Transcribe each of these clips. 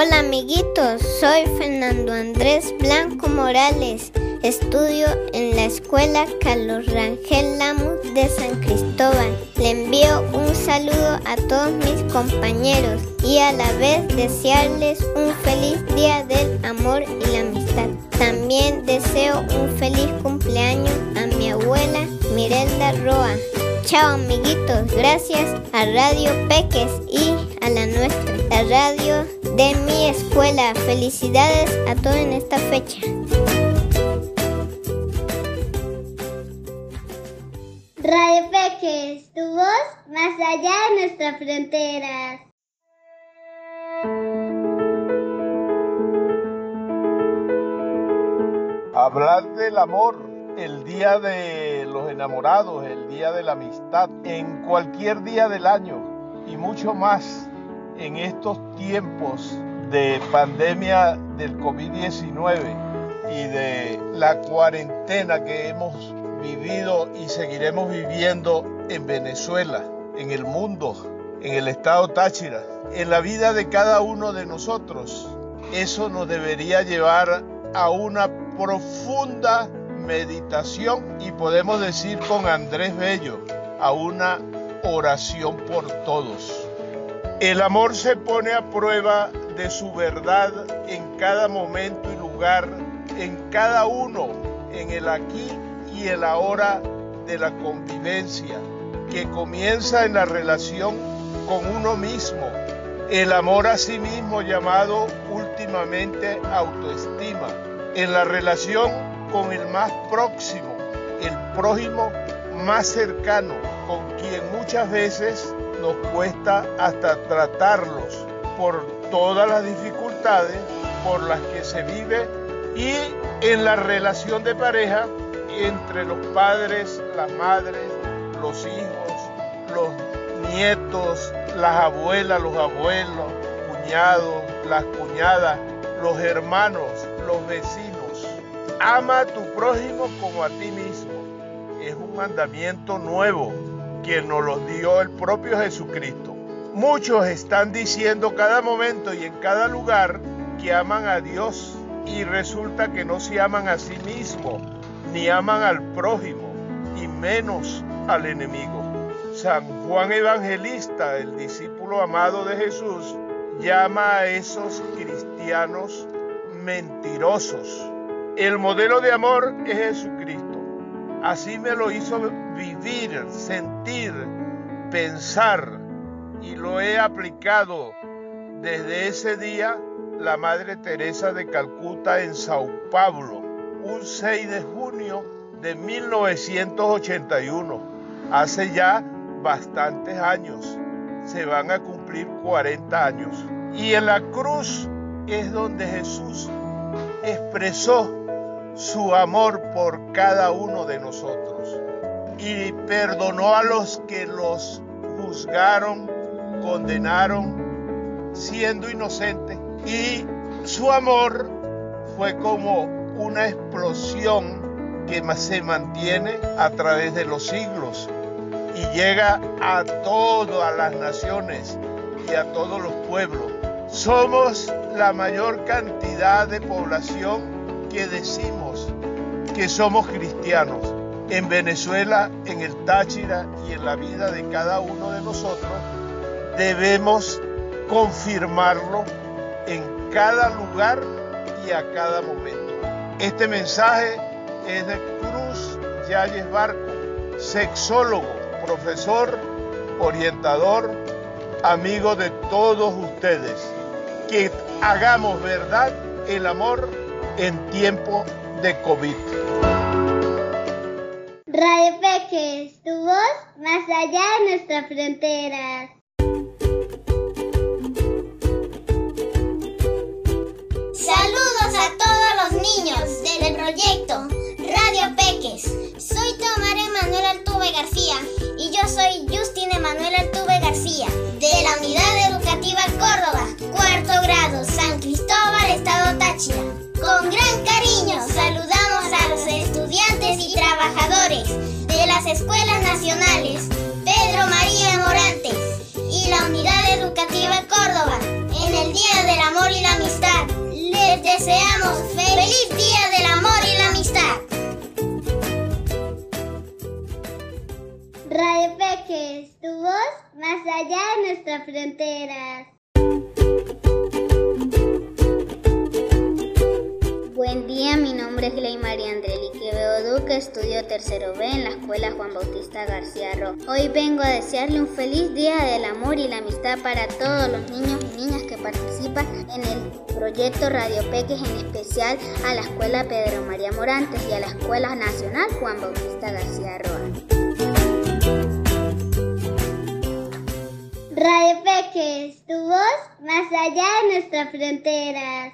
Hola amiguitos, soy Fernando Andrés Blanco Morales. Estudio en la escuela Carlos Rangel Lamus de San Cristóbal. Le envío un saludo a todos mis compañeros y a la vez desearles un feliz día del amor y la amistad. También deseo un feliz cumpleaños a mi abuela Mirelda Roa. Chao amiguitos, gracias a Radio Peques y a la nuestra, la radio de mi escuela. Felicidades a todos en esta fecha. Radio Peques, tu voz más allá de nuestras fronteras. Hablar del amor el día de los enamorados, el día de la amistad, en cualquier día del año y mucho más en estos tiempos de pandemia del COVID-19 y de la cuarentena que hemos vivido y seguiremos viviendo en Venezuela, en el mundo, en el estado Táchira, en la vida de cada uno de nosotros. Eso nos debería llevar a una profunda meditación y podemos decir con Andrés Bello a una oración por todos. El amor se pone a prueba de su verdad en cada momento y lugar, en cada uno, en el aquí y el ahora de la convivencia, que comienza en la relación con uno mismo. El amor a sí mismo llamado últimamente autoestima. En la relación con el más próximo, el prójimo más cercano, con quien muchas veces nos cuesta hasta tratarlos por todas las dificultades por las que se vive y en la relación de pareja entre los padres, las madres, los hijos, los nietos, las abuelas, los abuelos, cuñados, las cuñadas, los hermanos, los vecinos Ama a tu prójimo como a ti mismo. Es un mandamiento nuevo que nos lo dio el propio Jesucristo. Muchos están diciendo cada momento y en cada lugar que aman a Dios y resulta que no se aman a sí mismos, ni aman al prójimo, y menos al enemigo. San Juan Evangelista, el discípulo amado de Jesús, llama a esos cristianos mentirosos el modelo de amor es Jesucristo. Así me lo hizo vivir, sentir, pensar y lo he aplicado desde ese día la Madre Teresa de Calcuta en Sao Paulo, un 6 de junio de 1981. Hace ya bastantes años, se van a cumplir 40 años. Y en la cruz es donde Jesús expresó su amor por cada uno de nosotros y perdonó a los que los juzgaron, condenaron, siendo inocentes. Y su amor fue como una explosión que se mantiene a través de los siglos y llega a todas las naciones y a todos los pueblos. Somos la mayor cantidad de población que decimos que somos cristianos. En Venezuela, en el Táchira y en la vida de cada uno de nosotros, debemos confirmarlo en cada lugar y a cada momento. Este mensaje es de Cruz Yáñez Barco, sexólogo, profesor, orientador, amigo de todos ustedes. Que hagamos verdad el amor en tiempo de COVID. Radio Peques, tu voz más allá de nuestras fronteras. Saludos a todos los niños del proyecto Radio Peques. Soy Tomar Emanuel Altuve García y yo soy Justin Emanuel Altuve García de la Unidad Educativa Córdoba, cuarto grado, San Cristóbal, Estado Táchira. Buen día, mi nombre es Gley María Andreli Quevedo Duque, estudio tercero B en la Escuela Juan Bautista García Ro. Hoy vengo a desearle un feliz día del amor y la amistad para todos los niños y niñas que participan en el proyecto Radio Peques, en especial a la Escuela Pedro María Morantes y a la Escuela Nacional Juan Bautista García Roa. Radio Peques, tu voz más allá de nuestras fronteras.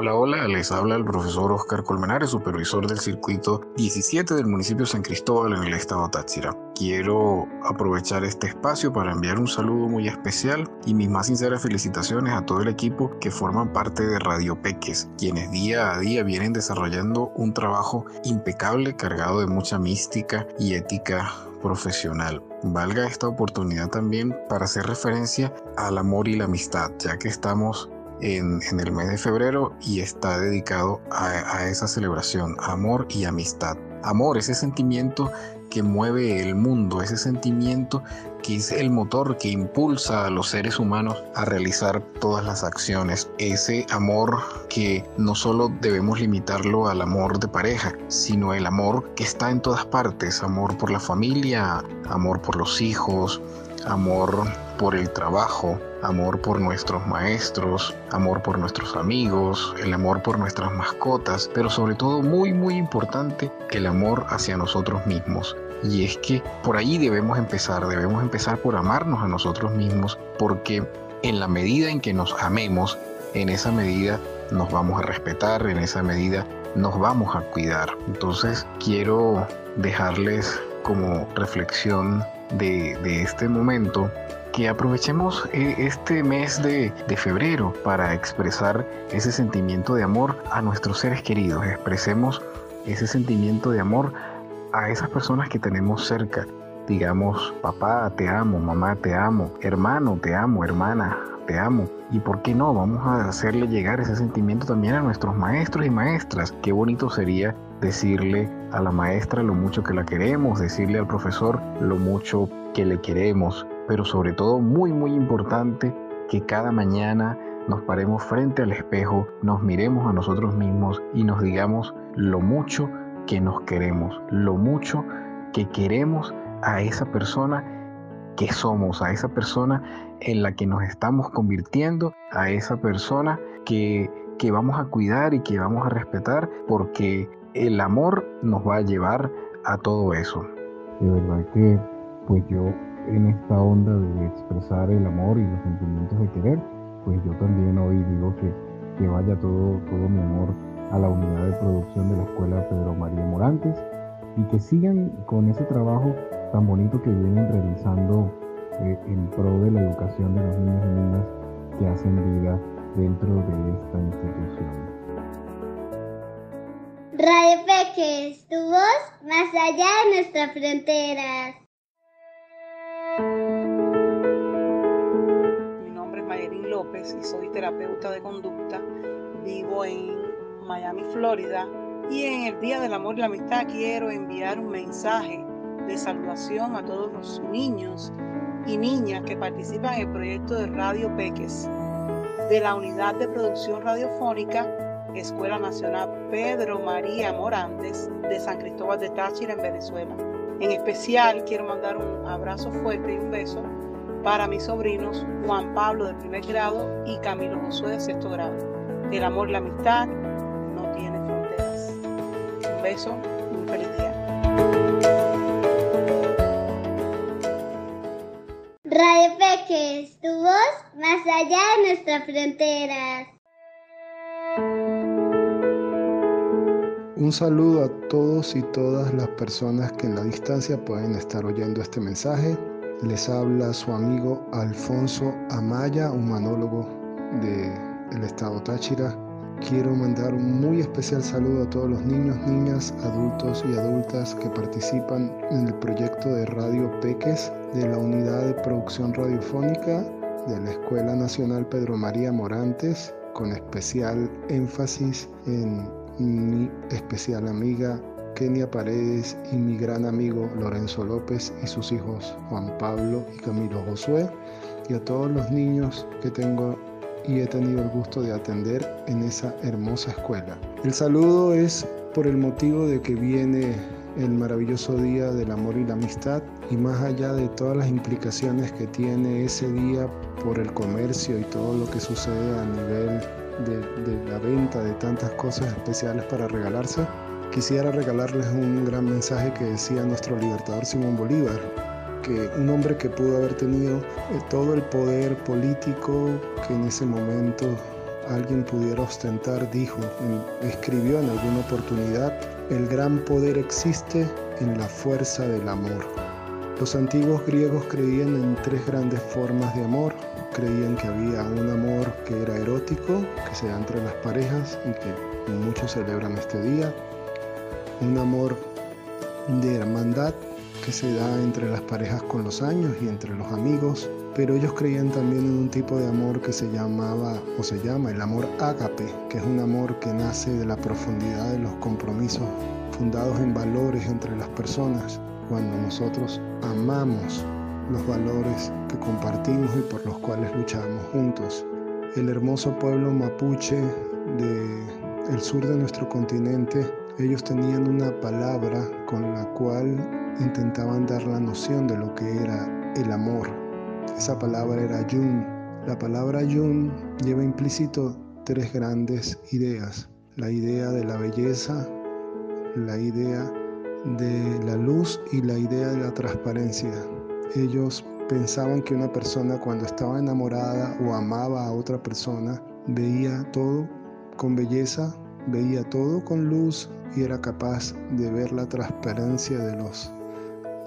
Hola, hola, les habla el profesor Oscar Colmenares, supervisor del circuito 17 del municipio San Cristóbal en el estado Táchira. Quiero aprovechar este espacio para enviar un saludo muy especial y mis más sinceras felicitaciones a todo el equipo que forman parte de Radio Peques, quienes día a día vienen desarrollando un trabajo impecable cargado de mucha mística y ética profesional. Valga esta oportunidad también para hacer referencia al amor y la amistad, ya que estamos en, el mes de febrero y está dedicado a, esa celebración, amor y amistad. Amor, ese sentimiento que mueve el mundo, ese sentimiento que es el motor que impulsa a los seres humanos a realizar todas las acciones. Ese amor que no solo debemos limitarlo al amor de pareja, sino el amor que está en todas partes, amor por la familia, amor por los hijos, amor por el trabajo, amor por nuestros maestros, amor por nuestros amigos, el amor por nuestras mascotas, pero sobre todo muy muy importante el amor hacia nosotros mismos. Y es que por ahí debemos empezar, debemos empezar por amarnos a nosotros mismos, porque en la medida en que nos amemos, en esa medida nos vamos a respetar, en esa medida nos vamos a cuidar. Entonces quiero dejarles como reflexión de, de este momento que aprovechemos eh, este mes de, febrero para expresar ese sentimiento de amor a nuestros seres queridos. Expresemos ese sentimiento de amor a esas personas que tenemos cerca. Digamos, papá, te amo, mamá, te amo, hermano, te amo, hermana, te amo. Y por qué no, vamos a hacerle llegar ese sentimiento también a nuestros maestros y maestras. Qué bonito sería decirle a la maestra lo mucho que la queremos, decirle al profesor lo mucho que le queremos pero sobre todo muy muy importante que cada mañana nos paremos frente al espejo, nos miremos a nosotros mismos y nos digamos lo mucho que nos queremos, lo mucho que queremos a esa persona que somos, a esa persona en la que nos estamos convirtiendo, a esa persona que, que vamos a cuidar y que vamos a respetar, porque el amor nos va a llevar a todo eso. De verdad que pues yo en esta onda de expresar el amor y los sentimientos de querer, pues yo también hoy digo que, que vaya todo, todo mi amor a la unidad de producción de la Escuela Pedro María Morantes y que sigan con ese trabajo tan bonito que vienen realizando eh, en pro de la educación de los niños y niñas que hacen vida dentro de esta institución. Radio Peques, tu voz más allá de nuestras fronteras. Y soy terapeuta de conducta. Vivo en Miami, Florida. Y en el Día del Amor y la Amistad quiero enviar un mensaje de saludación a todos los niños y niñas que participan en el proyecto de Radio Peques de la Unidad de Producción Radiofónica Escuela Nacional Pedro María Morantes de San Cristóbal de Táchira en Venezuela. En especial quiero mandar un abrazo fuerte y un beso para mis sobrinos Juan Pablo de primer grado y Camilo Josué de sexto grado. El amor y la amistad no tienen fronteras. Un beso y un feliz día. Radio Peques, tu voz más allá de nuestras fronteras. Un saludo a todos y todas las personas que en la distancia pueden estar oyendo este mensaje les habla su amigo Alfonso Amaya, un manólogo del estado Táchira. Quiero mandar un muy especial saludo a todos los niños, niñas, adultos y adultas que participan en el proyecto de Radio Peques de la Unidad de Producción Radiofónica de la Escuela Nacional Pedro María Morantes, con especial énfasis en mi especial amiga Kenia Paredes y mi gran amigo Lorenzo López y sus hijos Juan Pablo y Camilo Josué, y a todos los niños que tengo y he tenido el gusto de atender en esa hermosa escuela. El saludo es por el motivo de que viene el maravilloso día del amor y la amistad y más allá de todas las implicaciones que tiene ese día por el comercio y todo lo que sucede a nivel de, la venta de tantas cosas especiales para regalarse, quisiera regalarles un gran mensaje que decía nuestro libertador Simón Bolívar, que un hombre que pudo haber tenido eh, todo el poder político que en ese momento alguien pudiera ostentar, dijo, escribió en alguna oportunidad, el gran poder existe en la fuerza del amor. Los antiguos griegos creían en tres grandes formas de amor. Creían que había un amor que era erótico, que se da entre las parejas y que muchos celebran este día. Un amor de hermandad que se da entre las parejas con los años y entre los amigos pero ellos creían también en un tipo de amor que se llamaba o se llama el amor ágape, que es un amor que nace de la profundidad de los compromisos fundados en valores entre las personas, cuando nosotros amamos los valores que compartimos y por los cuales luchamos juntos. El hermoso pueblo mapuche del sur de nuestro continente, ellos tenían una palabra con la cual intentaban dar la noción de lo que era el amor esa palabra era yun. La palabra yun lleva implícito tres grandes ideas. La idea de la belleza, la idea de la luz y la idea de la transparencia. Ellos pensaban que una persona cuando estaba enamorada o amaba a otra persona veía todo con belleza, veía todo con luz y era capaz de ver la transparencia de los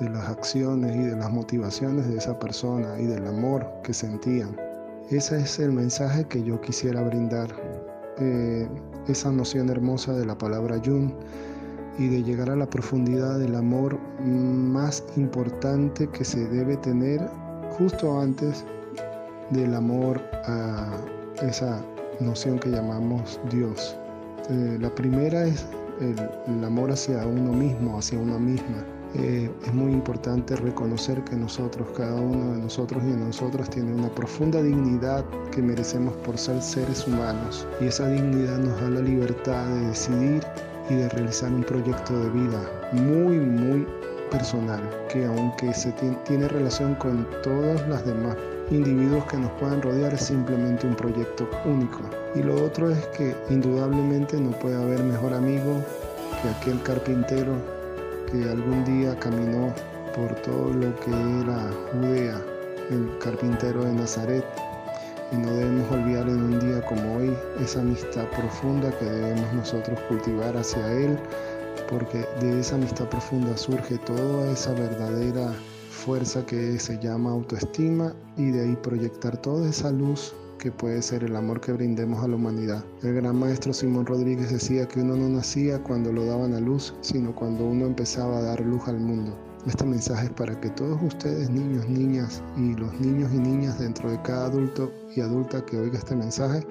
de las acciones y de las motivaciones de esa persona y del amor que sentían. Ese es el mensaje que yo quisiera brindar, eh, esa noción hermosa de la palabra yun y de llegar a la profundidad del amor más importante que se debe tener justo antes del amor a esa noción que llamamos Dios. Eh, la primera es el amor hacia uno mismo, hacia una misma. Eh, es muy importante reconocer que nosotros, cada uno de nosotros y de nosotras tiene una profunda dignidad que merecemos por ser seres humanos. Y esa dignidad nos da la libertad de decidir y de realizar un proyecto de vida muy, muy personal, que aunque se tiene relación con todos los demás individuos que nos puedan rodear, es simplemente un proyecto único. Y lo otro es que indudablemente no puede haber mejor amigo que aquel carpintero que algún día caminó por todo lo que era Judea, el carpintero de Nazaret. Y no debemos olvidar en un día como hoy esa amistad profunda que debemos nosotros cultivar hacia Él, porque de esa amistad profunda surge toda esa verdadera fuerza que se llama autoestima y de ahí proyectar toda esa luz que puede ser el amor que brindemos a la humanidad. El gran maestro Simón Rodríguez decía que uno no nacía cuando lo daban a luz, sino cuando uno empezaba a dar luz al mundo. Este mensaje es para que todos ustedes, niños, niñas y los niños y niñas dentro de cada adulto y adulta que oiga este mensaje,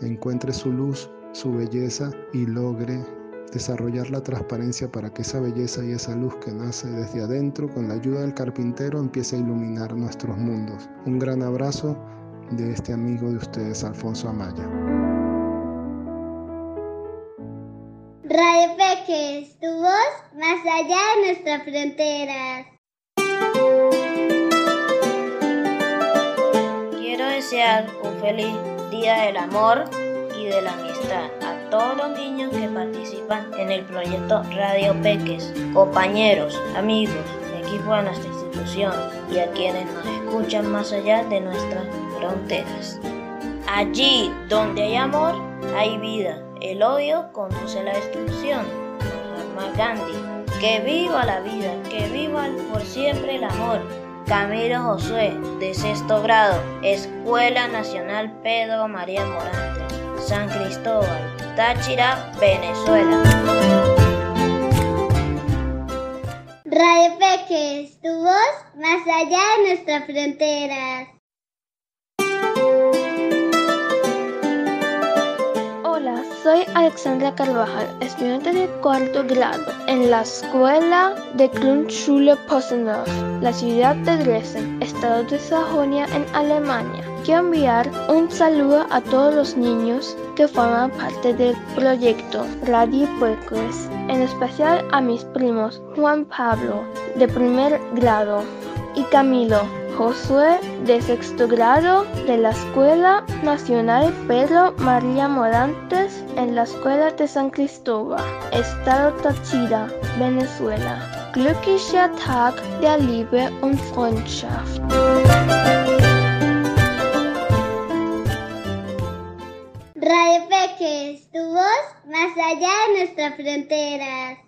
encuentre su luz, su belleza y logre desarrollar la transparencia para que esa belleza y esa luz que nace desde adentro con la ayuda del carpintero empiece a iluminar nuestros mundos. Un gran abrazo de este amigo de ustedes, Alfonso Amaya. Radio Peques, tu voz más allá de nuestras fronteras. Quiero desear un feliz Día del Amor y de la Amistad todos los niños que participan en el proyecto Radio Peques, compañeros, amigos, equipo de nuestra institución y a quienes nos escuchan más allá de nuestras fronteras. Allí donde hay amor, hay vida. El odio conduce a la destrucción. Mahatma Gandhi. Que viva la vida, que viva por siempre el amor. Camilo Josué, de sexto grado, Escuela Nacional Pedro María Morante, San Cristóbal, Táchira, Venezuela. Radio Peques, tu voz más allá de nuestras fronteras. Hola, soy Alexandra Carvajal, estudiante de cuarto grado en la escuela de Grundschule Posenov, la ciudad de Dresden, estado de Sajonia, en Alemania. Quiero enviar un saludo a todos los niños que forman parte del proyecto Radio Puercos, en especial a mis primos Juan Pablo, de primer grado, y Camilo, Josué de sexto grado de la Escuela Nacional Pedro María Morantes en la Escuela de San Cristóbal, Estado Táchira, Venezuela. Glücklicher Tag der Liebe und Freundschaft. Radio Peques, tu voz más allá de nuestras fronteras.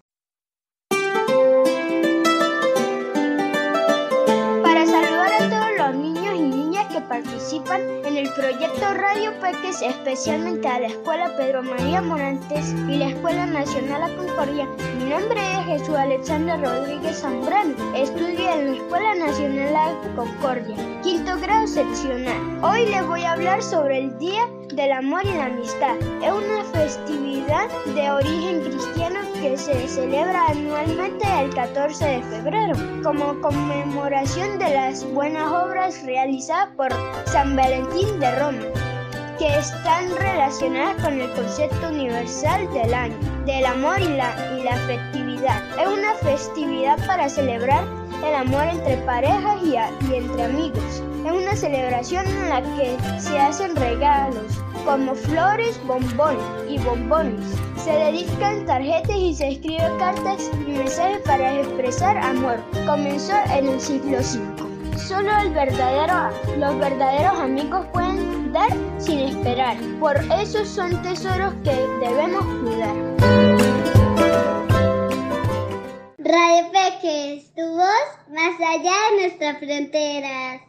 participan en el proyecto Radio Peques, especialmente a la Escuela Pedro María Morantes y la Escuela Nacional La Concordia. Mi nombre es Jesús Alexander Rodríguez Zambrano. Estudio en la Escuela Nacional La Concordia, quinto grado seccional. Hoy les voy a hablar sobre el Día del Amor y la Amistad. Es una festividad de origen cristiano que se celebra anualmente el 14 de febrero como conmemoración de las buenas obras realizadas por San Valentín de Roma, que están relacionadas con el concepto universal del año, del amor y la, y la afectividad. Es una festividad para celebrar el amor entre parejas y, y entre amigos. Es una celebración en la que se hacen regalos como flores, bombones y bombones. Se dedican tarjetas y se escriben cartas y mensajes para expresar amor. Comenzó en el siglo V. Solo el verdadero, los verdaderos amigos pueden dar sin esperar. Por eso son tesoros que debemos cuidar. Radio Peques, tu voz más allá de nuestras fronteras.